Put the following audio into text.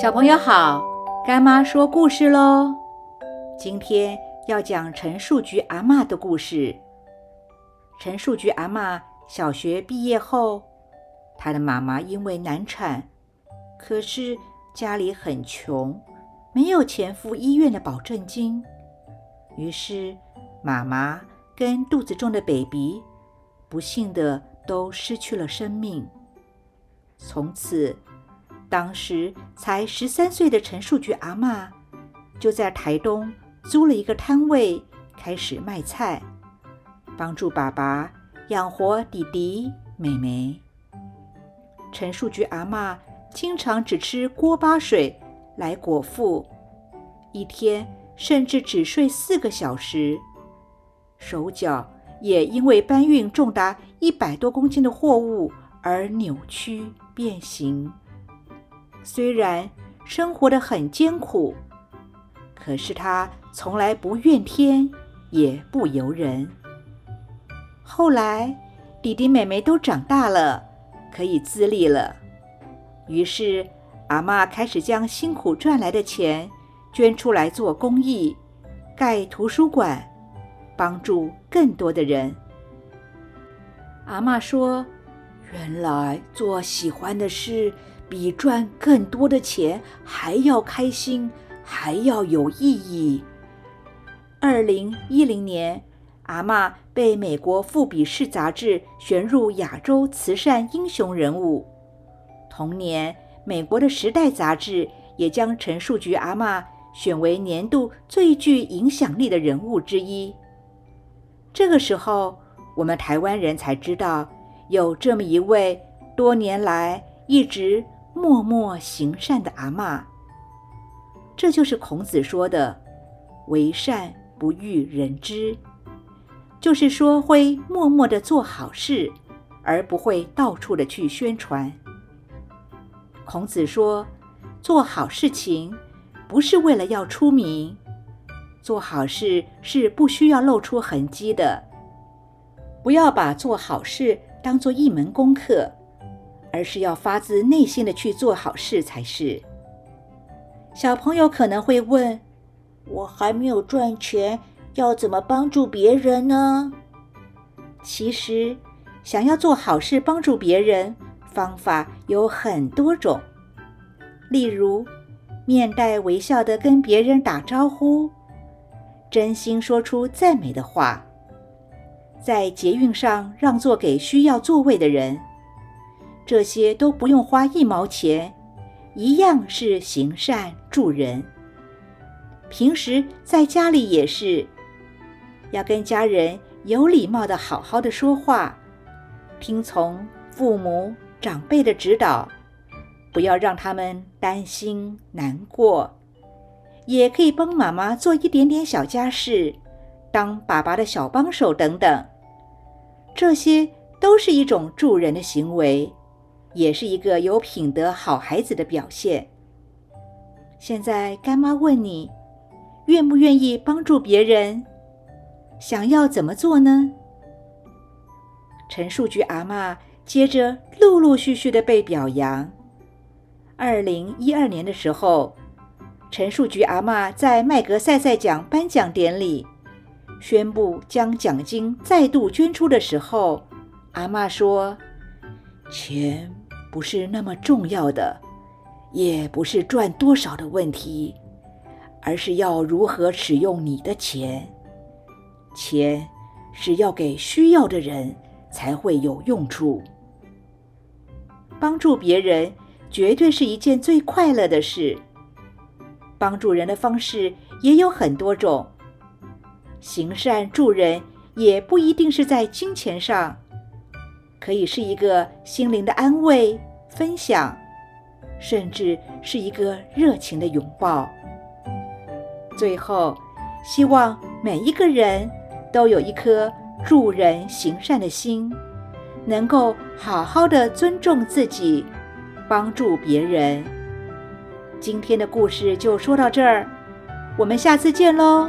小朋友好，干妈说故事喽。今天要讲陈树菊阿嬷的故事。陈树菊阿嬷小学毕业后，她的妈妈因为难产，可是家里很穷，没有钱付医院的保证金，于是妈妈跟肚子中的 baby 不幸的都失去了生命。从此。当时才十三岁的陈树菊阿嬷，就在台东租了一个摊位，开始卖菜，帮助爸爸养活弟弟妹妹。陈树菊阿嬷经常只吃锅巴水来果腹，一天甚至只睡四个小时，手脚也因为搬运重达一百多公斤的货物而扭曲变形。虽然生活的很艰苦，可是他从来不怨天，也不尤人。后来弟弟妹妹都长大了，可以自立了，于是阿妈开始将辛苦赚来的钱捐出来做公益，盖图书馆，帮助更多的人。阿妈说：“原来做喜欢的事。”比赚更多的钱还要开心，还要有意义。二零一零年，阿妈被美国《富比士》杂志选入亚洲慈善英雄人物。同年，美国的《时代》杂志也将陈树菊阿妈选为年度最具影响力的人物之一。这个时候，我们台湾人才知道有这么一位多年来一直。默默行善的阿妈，这就是孔子说的“为善不欲人知”，就是说会默默的做好事，而不会到处的去宣传。孔子说，做好事情不是为了要出名，做好事是不需要露出痕迹的，不要把做好事当做一门功课。而是要发自内心的去做好事才是。小朋友可能会问：我还没有赚钱，要怎么帮助别人呢？其实，想要做好事帮助别人，方法有很多种。例如，面带微笑的跟别人打招呼，真心说出赞美的话，在捷运上让座给需要座位的人。这些都不用花一毛钱，一样是行善助人。平时在家里也是，要跟家人有礼貌的好好的说话，听从父母长辈的指导，不要让他们担心难过。也可以帮妈妈做一点点小家事，当爸爸的小帮手等等，这些都是一种助人的行为。也是一个有品德好孩子的表现。现在干妈问你，愿不愿意帮助别人？想要怎么做呢？陈树菊阿妈接着陆陆续续的被表扬。二零一二年的时候，陈树菊阿妈在麦格赛赛奖颁奖典礼宣布将奖金再度捐出的时候，阿妈说：“钱。”不是那么重要的，也不是赚多少的问题，而是要如何使用你的钱。钱是要给需要的人才会有用处。帮助别人绝对是一件最快乐的事。帮助人的方式也有很多种，行善助人也不一定是在金钱上。可以是一个心灵的安慰、分享，甚至是一个热情的拥抱。最后，希望每一个人都有一颗助人行善的心，能够好好的尊重自己，帮助别人。今天的故事就说到这儿，我们下次见喽。